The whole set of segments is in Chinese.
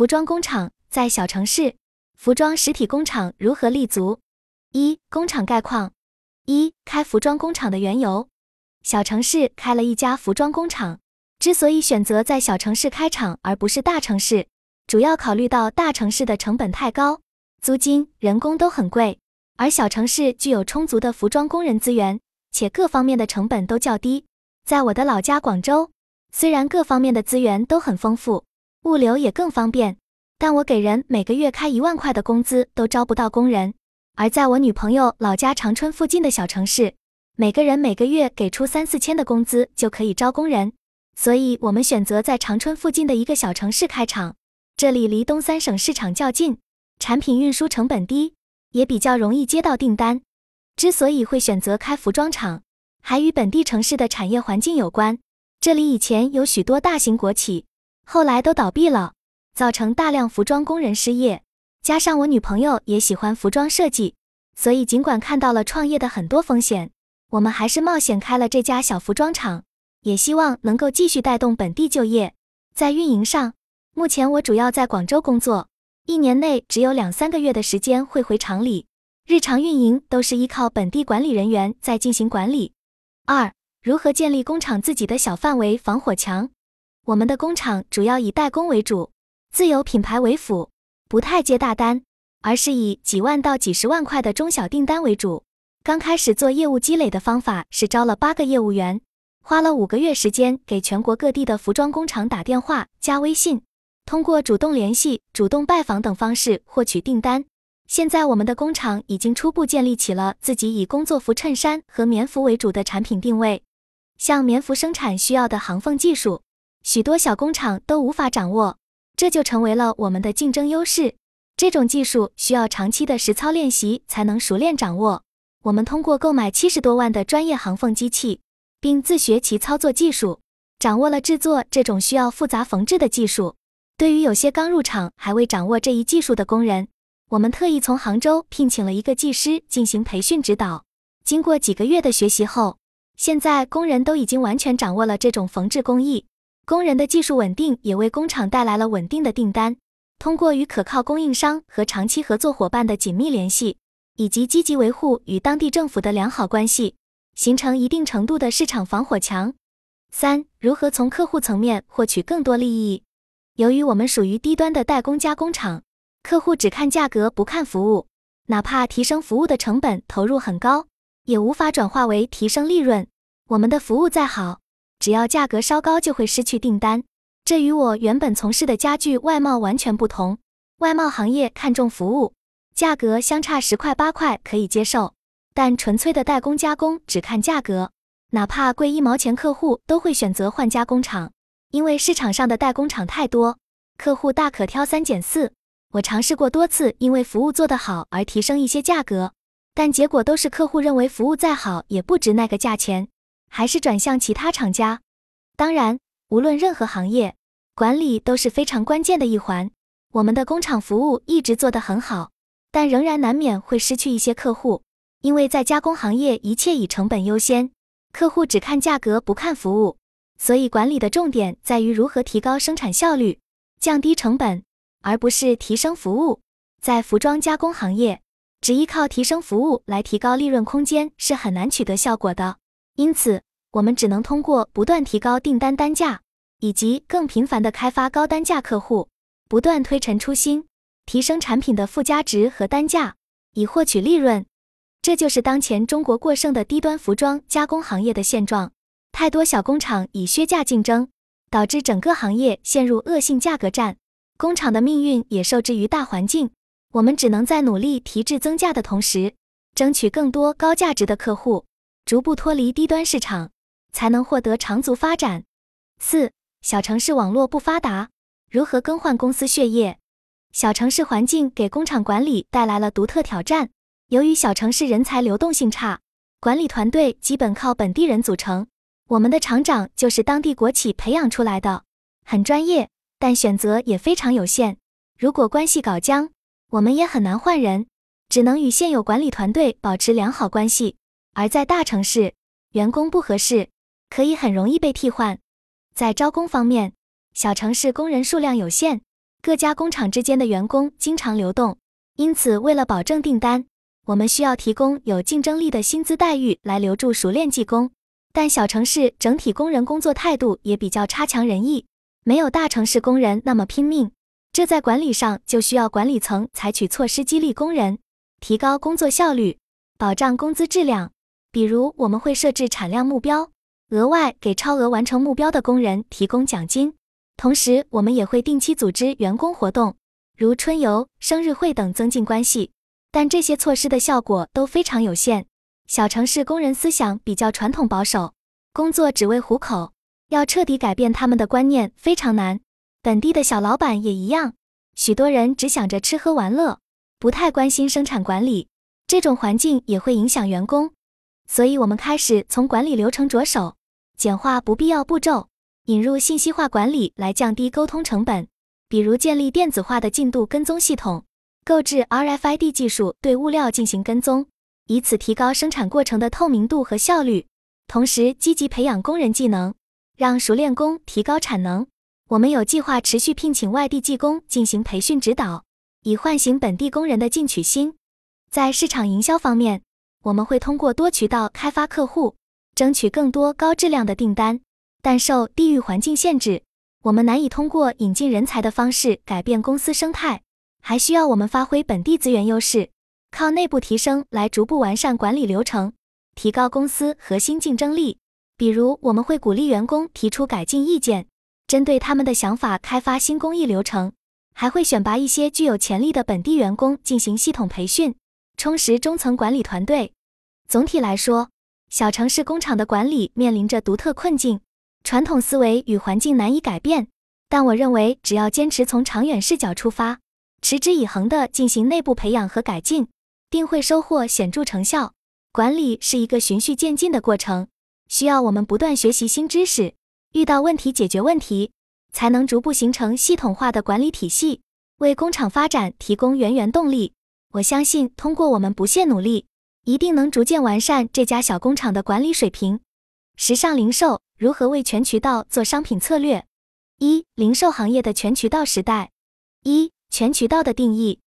服装工厂在小城市，服装实体工厂如何立足？一、工厂概况。一、开服装工厂的缘由。小城市开了一家服装工厂，之所以选择在小城市开厂而不是大城市，主要考虑到大城市的成本太高，租金、人工都很贵，而小城市具有充足的服装工人资源，且各方面的成本都较低。在我的老家广州，虽然各方面的资源都很丰富，物流也更方便，但我给人每个月开一万块的工资都招不到工人。而在我女朋友老家长春附近的小城市，每个人每个月给出三四千的工资就可以招工人，所以我们选择在长春附近的一个小城市开厂。这里离东三省市场较近，产品运输成本低，也比较容易接到订单。之所以会选择开服装厂，还与本地城市的产业环境有关。这里以前有许多大型国企，后来都倒闭了，造成大量服装工人失业。加上我女朋友也喜欢服装设计，所以尽管看到了创业的很多风险，我们还是冒险开了这家小服装厂，也希望能够继续带动本地就业。在运营上，目前我主要在广州工作，一年内只有两三个月的时间会回厂里，日常运营都是依靠本地管理人员在进行管理。二、如何建立工厂自己的小范围防火墙？我们的工厂主要以代工为主，自有品牌为辅。不太接大单，而是以几万到几十万块的中小订单为主。刚开始做业务积累的方法是招了八个业务员，花了五个月时间给全国各地的服装工厂打电话、加微信，通过主动联系、主动拜访等方式获取订单。现在我们的工厂已经初步建立起了自己以工作服、衬衫和棉服为主的产品定位。像棉服生产需要的行缝技术，许多小工厂都无法掌握。这就成为了我们的竞争优势。这种技术需要长期的实操练习才能熟练掌握。我们通过购买七十多万的专业行缝机器，并自学其操作技术，掌握了制作这种需要复杂缝制的技术。对于有些刚入场还未掌握这一技术的工人，我们特意从杭州聘请了一个技师进行培训指导。经过几个月的学习后，现在工人都已经完全掌握了这种缝制工艺。工人的技术稳定，也为工厂带来了稳定的订单。通过与可靠供应商和长期合作伙伴的紧密联系，以及积极维护与当地政府的良好关系，形成一定程度的市场防火墙。三、如何从客户层面获取更多利益？由于我们属于低端的代工加工厂，客户只看价格不看服务，哪怕提升服务的成本投入很高，也无法转化为提升利润。我们的服务再好。只要价格稍高，就会失去订单。这与我原本从事的家具外贸完全不同。外贸行业看重服务，价格相差十块八块可以接受，但纯粹的代工加工只看价格，哪怕贵一毛钱，客户都会选择换加工厂，因为市场上的代工厂太多，客户大可挑三拣四。我尝试过多次，因为服务做得好而提升一些价格，但结果都是客户认为服务再好也不值那个价钱。还是转向其他厂家。当然，无论任何行业，管理都是非常关键的一环。我们的工厂服务一直做得很好，但仍然难免会失去一些客户，因为在加工行业，一切以成本优先，客户只看价格不看服务，所以管理的重点在于如何提高生产效率，降低成本，而不是提升服务。在服装加工行业，只依靠提升服务来提高利润空间是很难取得效果的。因此，我们只能通过不断提高订单单价，以及更频繁的开发高单价客户，不断推陈出新，提升产品的附加值和单价，以获取利润。这就是当前中国过剩的低端服装加工行业的现状。太多小工厂以削价竞争，导致整个行业陷入恶性价格战，工厂的命运也受制于大环境。我们只能在努力提质增价的同时，争取更多高价值的客户。逐步脱离低端市场，才能获得长足发展。四、小城市网络不发达，如何更换公司血液？小城市环境给工厂管理带来了独特挑战。由于小城市人才流动性差，管理团队基本靠本地人组成。我们的厂长就是当地国企培养出来的，很专业，但选择也非常有限。如果关系搞僵，我们也很难换人，只能与现有管理团队保持良好关系。而在大城市，员工不合适，可以很容易被替换。在招工方面，小城市工人数量有限，各家工厂之间的员工经常流动，因此为了保证订单，我们需要提供有竞争力的薪资待遇来留住熟练技工。但小城市整体工人工作态度也比较差强人意，没有大城市工人那么拼命。这在管理上就需要管理层采取措施激励工人，提高工作效率，保障工资质量。比如，我们会设置产量目标，额外给超额完成目标的工人提供奖金。同时，我们也会定期组织员工活动，如春游、生日会等，增进关系。但这些措施的效果都非常有限。小城市工人思想比较传统保守，工作只为糊口，要彻底改变他们的观念非常难。本地的小老板也一样，许多人只想着吃喝玩乐，不太关心生产管理。这种环境也会影响员工，所以我们开始从管理流程着手，简化不必要步骤，引入信息化管理来降低沟通成本。比如建立电子化的进度跟踪系统，购置 RFID 技术对物料进行跟踪，以此提高生产过程的透明度和效率。同时，积极培养工人技能，让熟练工提高产能。我们有计划持续聘请外地技工进行培训指导，以唤醒本地工人的进取心。在市场营销方面，我们会通过多渠道开发客户，争取更多高质量的订单。但受地域环境限制，我们难以通过引进人才的方式改变公司生态，还需要我们发挥本地资源优势，靠内部提升来逐步完善管理流程，提高公司核心竞争力。比如，我们会鼓励员工提出改进意见。针对他们的想法开发新工艺流程，还会选拔一些具有潜力的本地员工进行系统培训，充实中层管理团队。总体来说，小城市工厂的管理面临着独特困境，传统思维与环境难以改变。但我认为，只要坚持从长远视角出发，持之以恒地进行内部培养和改进，定会收获显著成效。管理是一个循序渐进的过程，需要我们不断学习新知识。遇到问题解决问题，才能逐步形成系统化的管理体系，为工厂发展提供源源动力。我相信，通过我们不懈努力，一定能逐渐完善这家小工厂的管理水平。时尚零售如何为全渠道做商品策略？一、零售行业的全渠道时代。一、全渠道的定义。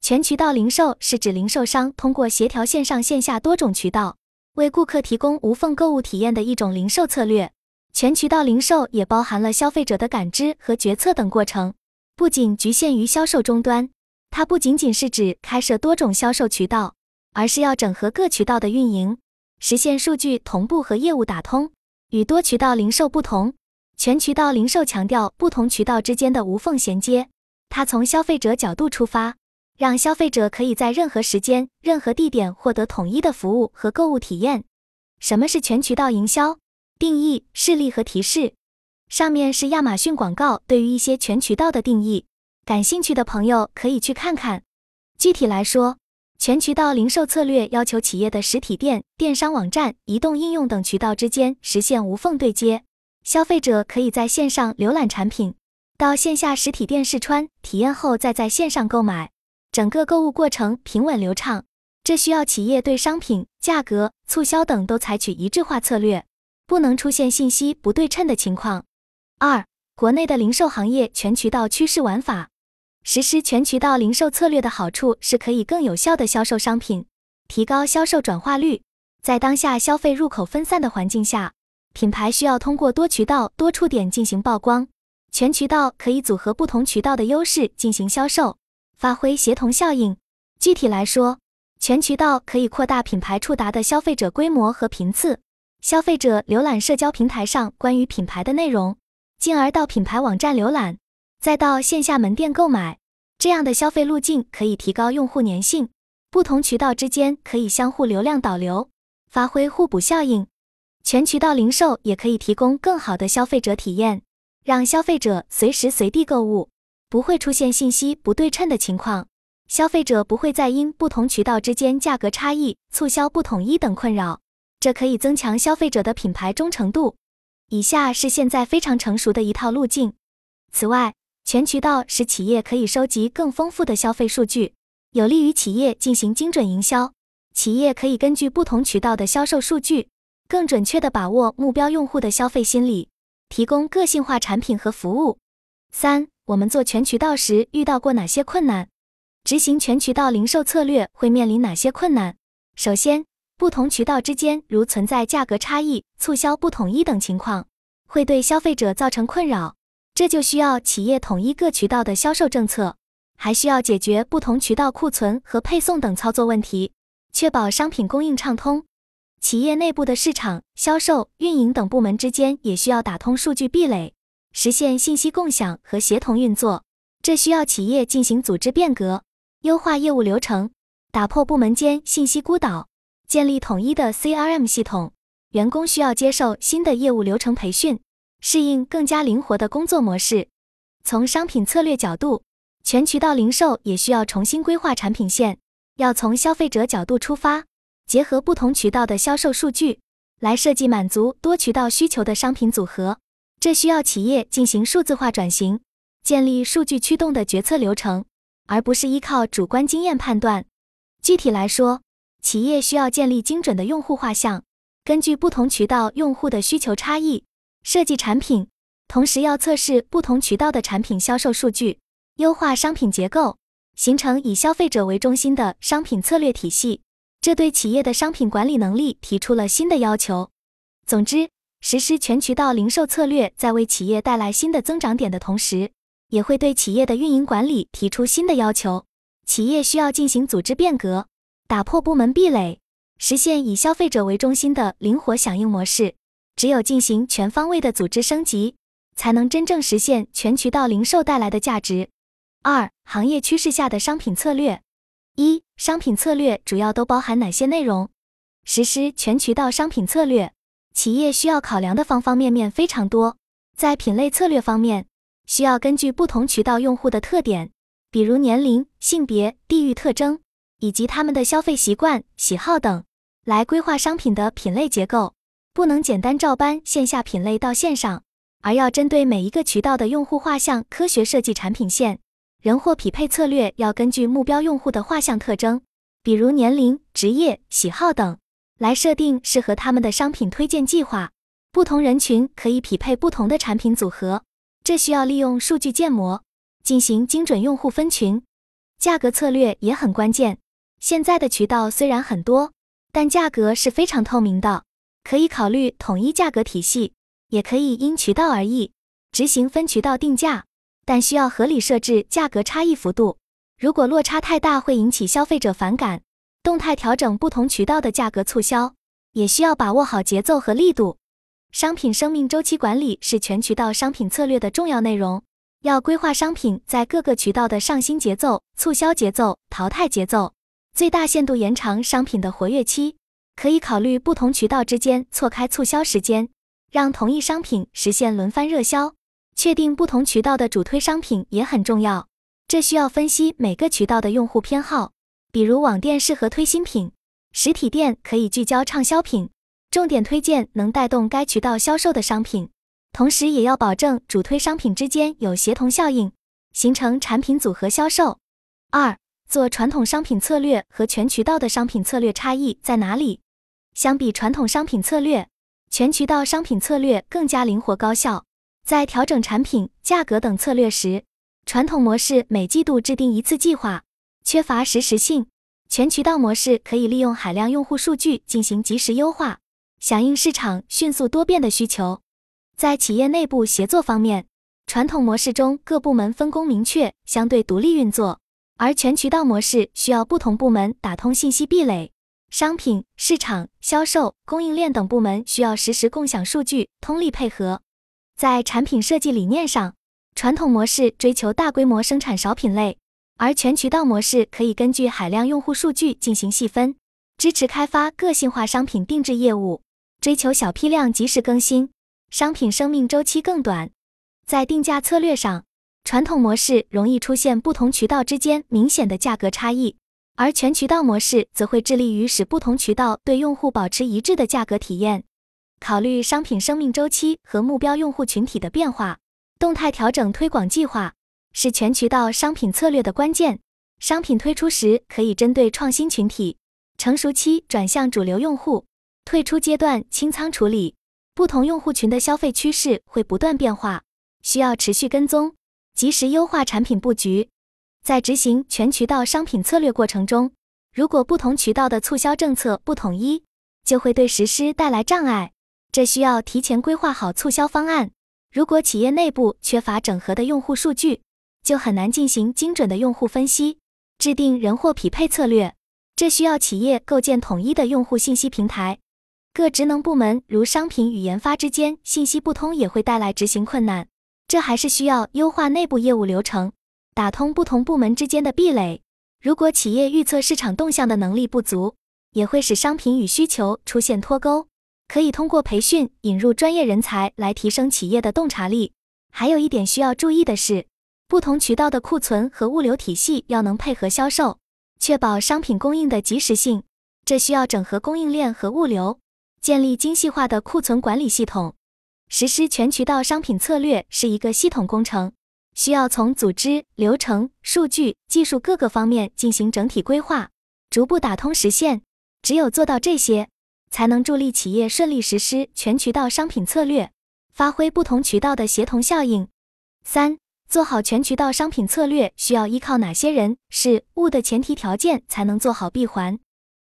全渠道零售是指零售商通过协调线上线下多种渠道，为顾客提供无缝购物体验的一种零售策略。全渠道零售也包含了消费者的感知和决策等过程，不仅局限于销售终端。它不仅仅是指开设多种销售渠道，而是要整合各渠道的运营，实现数据同步和业务打通。与多渠道零售不同，全渠道零售强调不同渠道之间的无缝衔接。它从消费者角度出发，让消费者可以在任何时间、任何地点获得统一的服务和购物体验。什么是全渠道营销？定义、示例和提示，上面是亚马逊广告对于一些全渠道的定义，感兴趣的朋友可以去看看。具体来说，全渠道零售策略要求企业的实体店、电商网站、移动应用等渠道之间实现无缝对接，消费者可以在线上浏览产品，到线下实体店试穿体验后再在线上购买，整个购物过程平稳流畅。这需要企业对商品、价格、促销等都采取一致化策略。不能出现信息不对称的情况。二、国内的零售行业全渠道趋势玩法。实施全渠道零售策略的好处是可以更有效的销售商品，提高销售转化率。在当下消费入口分散的环境下，品牌需要通过多渠道、多触点进行曝光。全渠道可以组合不同渠道的优势进行销售，发挥协同效应。具体来说，全渠道可以扩大品牌触达的消费者规模和频次。消费者浏览社交平台上关于品牌的内容，进而到品牌网站浏览，再到线下门店购买，这样的消费路径可以提高用户粘性。不同渠道之间可以相互流量导流，发挥互补效应。全渠道零售也可以提供更好的消费者体验，让消费者随时随地购物，不会出现信息不对称的情况。消费者不会再因不同渠道之间价格差异、促销不统一等困扰。这可以增强消费者的品牌忠诚度。以下是现在非常成熟的一套路径。此外，全渠道使企业可以收集更丰富的消费数据，有利于企业进行精准营销。企业可以根据不同渠道的销售数据，更准确地把握目标用户的消费心理，提供个性化产品和服务。三、我们做全渠道时遇到过哪些困难？执行全渠道零售策略会面临哪些困难？首先，不同渠道之间如存在价格差异、促销不统一等情况，会对消费者造成困扰。这就需要企业统一各渠道的销售政策，还需要解决不同渠道库存和配送等操作问题，确保商品供应畅通。企业内部的市场、销售、运营等部门之间也需要打通数据壁垒，实现信息共享和协同运作。这需要企业进行组织变革，优化业务流程。打破部门间信息孤岛，建立统一的 CRM 系统。员工需要接受新的业务流程培训，适应更加灵活的工作模式。从商品策略角度，全渠道零售也需要重新规划产品线，要从消费者角度出发，结合不同渠道的销售数据，来设计满足多渠道需求的商品组合。这需要企业进行数字化转型，建立数据驱动的决策流程，而不是依靠主观经验判断。具体来说，企业需要建立精准的用户画像，根据不同渠道用户的需求差异设计产品，同时要测试不同渠道的产品销售数据，优化商品结构，形成以消费者为中心的商品策略体系。这对企业的商品管理能力提出了新的要求。总之，实施全渠道零售策略，在为企业带来新的增长点的同时，也会对企业的运营管理提出新的要求。企业需要进行组织变革，打破部门壁垒，实现以消费者为中心的灵活响应模式。只有进行全方位的组织升级，才能真正实现全渠道零售带来的价值。二、行业趋势下的商品策略。一、商品策略主要都包含哪些内容？实施全渠道商品策略，企业需要考量的方方面面非常多。在品类策略方面，需要根据不同渠道用户的特点。比如年龄、性别、地域特征，以及他们的消费习惯、喜好等，来规划商品的品类结构。不能简单照搬线下品类到线上，而要针对每一个渠道的用户画像，科学设计产品线。人货匹配策略要根据目标用户的画像特征，比如年龄、职业、喜好等，来设定适合他们的商品推荐计划。不同人群可以匹配不同的产品组合，这需要利用数据建模。进行精准用户分群，价格策略也很关键。现在的渠道虽然很多，但价格是非常透明的，可以考虑统一价格体系，也可以因渠道而异执行分渠道定价，但需要合理设置价格差异幅度。如果落差太大，会引起消费者反感。动态调整不同渠道的价格促销，也需要把握好节奏和力度。商品生命周期管理是全渠道商品策略的重要内容。要规划商品在各个渠道的上新节奏、促销节奏、淘汰节奏，最大限度延长商品的活跃期。可以考虑不同渠道之间错开促销时间，让同一商品实现轮番热销。确定不同渠道的主推商品也很重要，这需要分析每个渠道的用户偏好。比如网店适合推新品，实体店可以聚焦畅销品，重点推荐能带动该渠道销售的商品。同时也要保证主推商品之间有协同效应，形成产品组合销售。二、做传统商品策略和全渠道的商品策略差异在哪里？相比传统商品策略，全渠道商品策略更加灵活高效。在调整产品、价格等策略时，传统模式每季度制定一次计划，缺乏实时性；全渠道模式可以利用海量用户数据进行及时优化，响应市场迅速多变的需求。在企业内部协作方面，传统模式中各部门分工明确，相对独立运作；而全渠道模式需要不同部门打通信息壁垒，商品、市场、销售、供应链等部门需要实时共享数据，通力配合。在产品设计理念上，传统模式追求大规模生产少品类，而全渠道模式可以根据海量用户数据进行细分，支持开发个性化商品定制业务，追求小批量及时更新。商品生命周期更短，在定价策略上，传统模式容易出现不同渠道之间明显的价格差异，而全渠道模式则会致力于使不同渠道对用户保持一致的价格体验。考虑商品生命周期和目标用户群体的变化，动态调整推广计划是全渠道商品策略的关键。商品推出时可以针对创新群体，成熟期转向主流用户，退出阶段清仓处理。不同用户群的消费趋势会不断变化，需要持续跟踪。及时优化产品布局。在执行全渠道商品策略过程中，如果不同渠道的促销政策不统一，就会对实施带来障碍。这需要提前规划好促销方案。如果企业内部缺乏整合的用户数据，就很难进行精准的用户分析，制定人货匹配策略。这需要企业构建统一的用户信息平台。各职能部门如商品与研发之间信息不通，也会带来执行困难。这还是需要优化内部业务流程。打通不同部门之间的壁垒。如果企业预测市场动向的能力不足，也会使商品与需求出现脱钩。可以通过培训引入专业人才来提升企业的洞察力。还有一点需要注意的是，不同渠道的库存和物流体系要能配合销售，确保商品供应的及时性。这需要整合供应链和物流，建立精细化的库存管理系统。实施全渠道商品策略是一个系统工程。需要从组织、流程、数据、技术各个方面进行整体规划，逐步打通实现。只有做到这些，才能助力企业顺利实施全渠道商品策略，发挥不同渠道的协同效应。三、做好全渠道商品策略需要依靠哪些人、事、物的前提条件才能做好闭环？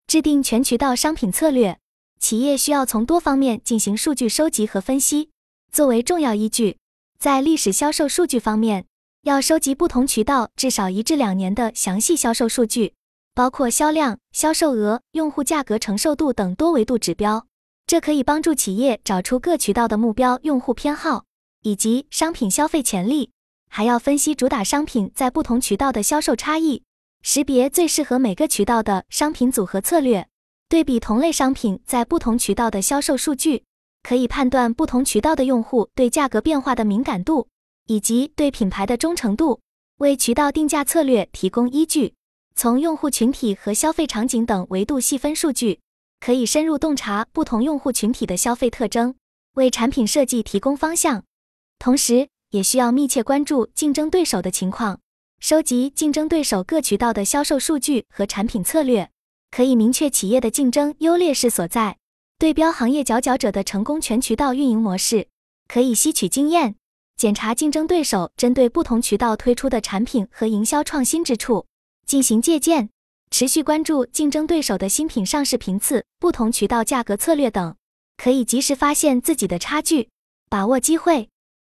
制定全渠道商品策略，企业需要从多方面进行数据收集和分析，作为重要依据。在历史销售数据方面，要收集不同渠道至少一至两年的详细销售数据，包括销量、销售额、用户价格承受度等多维度指标。这可以帮助企业找出各渠道的目标用户偏好以及商品消费潜力。还要分析主打商品在不同渠道的销售差异，识别最适合每个渠道的商品组合策略，对比同类商品在不同渠道的销售数据。可以判断不同渠道的用户对价格变化的敏感度，以及对品牌的忠诚度，为渠道定价策略提供依据。从用户群体和消费场景等维度细分数据，可以深入洞察不同用户群体的消费特征，为产品设计提供方向。同时，也需要密切关注竞争对手的情况，收集竞争对手各渠道的销售数据和产品策略，可以明确企业的竞争优劣势所在。对标行业佼佼者的成功全渠道运营模式，可以吸取经验，检查竞争对手针对不同渠道推出的产品和营销创新之处，进行借鉴。持续关注竞争对手的新品上市频次、不同渠道价格策略等，可以及时发现自己的差距，把握机会。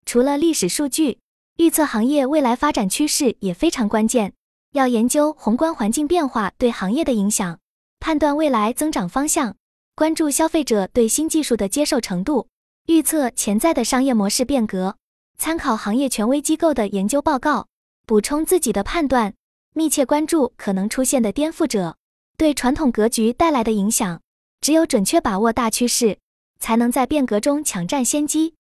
除了历史数据，预测行业未来发展趋势也非常关键。要研究宏观环境变化对行业的影响，判断未来增长方向。关注消费者对新技术的接受程度，预测潜在的商业模式变革，参考行业权威机构的研究报告，补充自己的判断，密切关注可能出现的颠覆者对传统格局带来的影响。只有准确把握大趋势，才能在变革中抢占先机。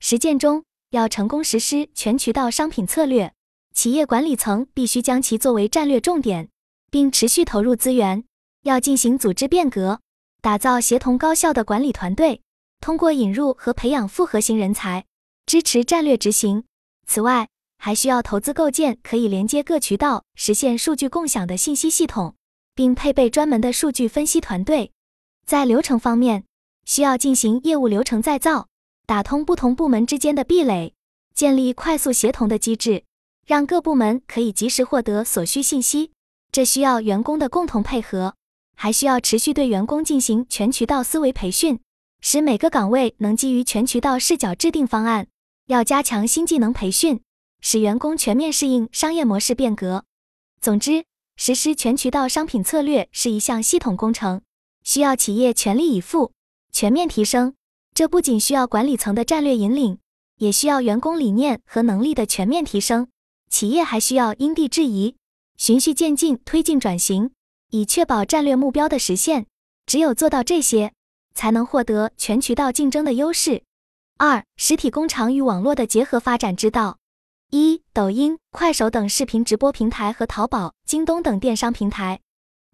实践中要成功实施全渠道商品策略，企业管理层必须将其作为战略重点，并持续投入资源，要进行组织变革。打造协同高效的管理团队，通过引入和培养复合型人才，支持战略执行。此外，还需要投资构建可以连接各渠道、实现数据共享的信息系统，并配备专门的数据分析团队。在流程方面，需要进行业务流程再造，打通不同部门之间的壁垒，建立快速协同的机制，让各部门可以及时获得所需信息。这需要员工的共同配合。还需要持续对员工进行全渠道思维培训，使每个岗位能基于全渠道视角制定方案。要加强新技能培训，使员工全面适应商业模式变革。总之，实施全渠道商品策略是一项系统工程，需要企业全力以赴、全面提升。这不仅需要管理层的战略引领，也需要员工理念和能力的全面提升。企业还需要因地制宜、循序渐进推进转型。以确保战略目标的实现，只有做到这些，才能获得全渠道竞争的优势。二、实体工厂与网络的结合发展之道：一、抖音、快手等视频直播平台和淘宝、京东等电商平台，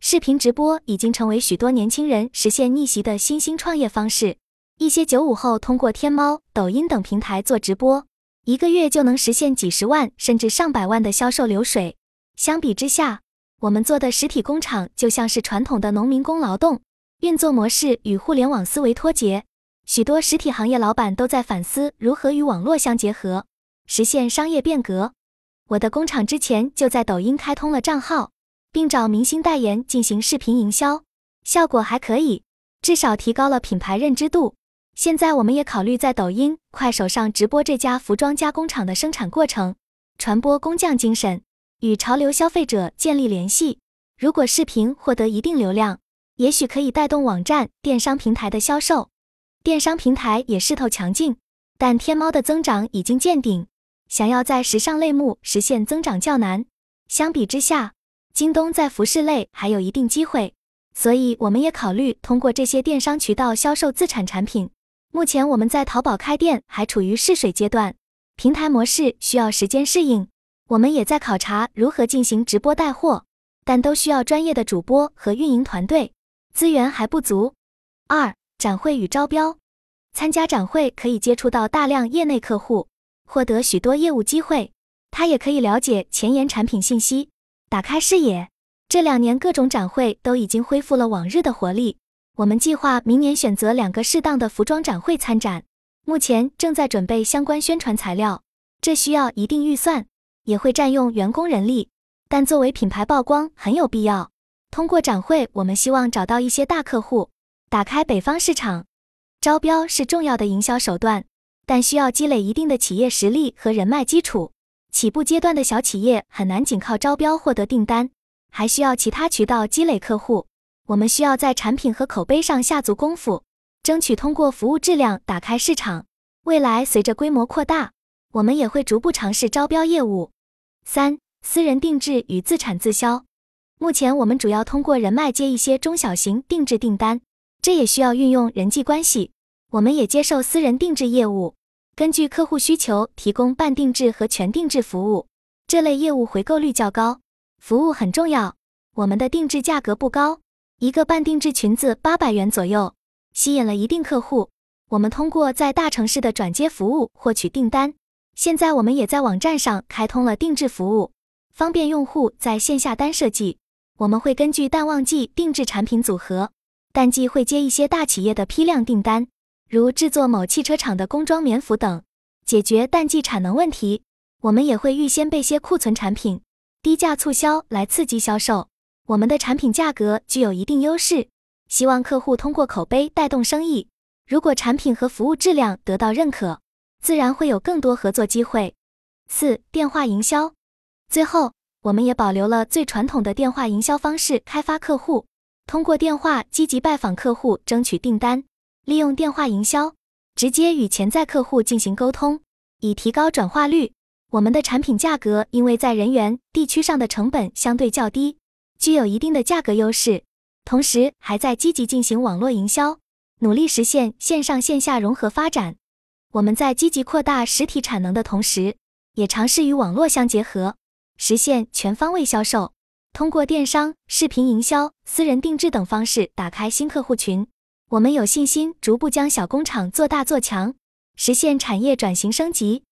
视频直播已经成为许多年轻人实现逆袭的新兴创业方式。一些九五后通过天猫、抖音等平台做直播，一个月就能实现几十万甚至上百万的销售流水。相比之下，我们做的实体工厂就像是传统的农民工劳动，运作模式与互联网思维脱节。许多实体行业老板都在反思如何与网络相结合，实现商业变革。我的工厂之前就在抖音开通了账号，并找明星代言进行视频营销，效果还可以，至少提高了品牌认知度。现在我们也考虑在抖音、快手上直播这家服装加工厂的生产过程，传播工匠精神，与潮流消费者建立联系。如果视频获得一定流量，也许可以带动网站、电商平台的销售。电商平台也势头强劲，但天猫的增长已经见顶，想要在时尚类目实现增长较难。相比之下，京东在服饰类还有一定机会，所以我们也考虑通过这些电商渠道销售自产产品。目前我们在淘宝开店还处于试水阶段，平台模式需要时间适应。我们也在考察如何进行直播带货。但都需要专业的主播和运营团队，资源还不足。二、展会与招标，参加展会可以接触到大量业内客户，获得许多业务机会。他也可以了解前沿产品信息，打开视野。这两年各种展会都已经恢复了往日的活力。我们计划明年选择两个适当的服装展会参展，目前正在准备相关宣传材料，这需要一定预算，也会占用员工人力。但作为品牌曝光很有必要。通过展会，我们希望找到一些大客户，打开北方市场。招标是重要的营销手段，但需要积累一定的企业实力和人脉基础。起步阶段的小企业很难仅靠招标获得订单，还需要其他渠道积累客户。我们需要在产品和口碑上下足功夫，争取通过服务质量打开市场。未来随着规模扩大，我们也会逐步尝试招标业务。三。私人定制与自产自销，目前我们主要通过人脉接一些中小型定制订单，这也需要运用人际关系。我们也接受私人定制业务，根据客户需求提供半定制和全定制服务。这类业务回购率较高，服务很重要。我们的定制价格不高，一个半定制裙子八百元左右，吸引了一定客户。我们通过在大城市的转接服务获取订单。现在我们也在网站上开通了定制服务。方便用户在线下单设计，我们会根据淡旺季定制产品组合，淡季会接一些大企业的批量订单，如制作某汽车厂的工装棉服等，解决淡季产能问题。我们也会预先备些库存产品，低价促销来刺激销售。我们的产品价格具有一定优势，希望客户通过口碑带动生意。如果产品和服务质量得到认可，自然会有更多合作机会。四、电话营销。最后，我们也保留了最传统的电话营销方式，开发客户，通过电话积极拜访客户，争取订单，利用电话营销，直接与潜在客户进行沟通，以提高转化率。我们的产品价格因为在人员地区上的成本相对较低，具有一定的价格优势，同时还在积极进行网络营销，努力实现线上线下融合发展。我们在积极扩大实体产能的同时，也尝试与网络相结合。实现全方位销售，通过电商、视频营销、私人定制等方式打开新客户群。我们有信心逐步将小工厂做大做强，实现产业转型升级。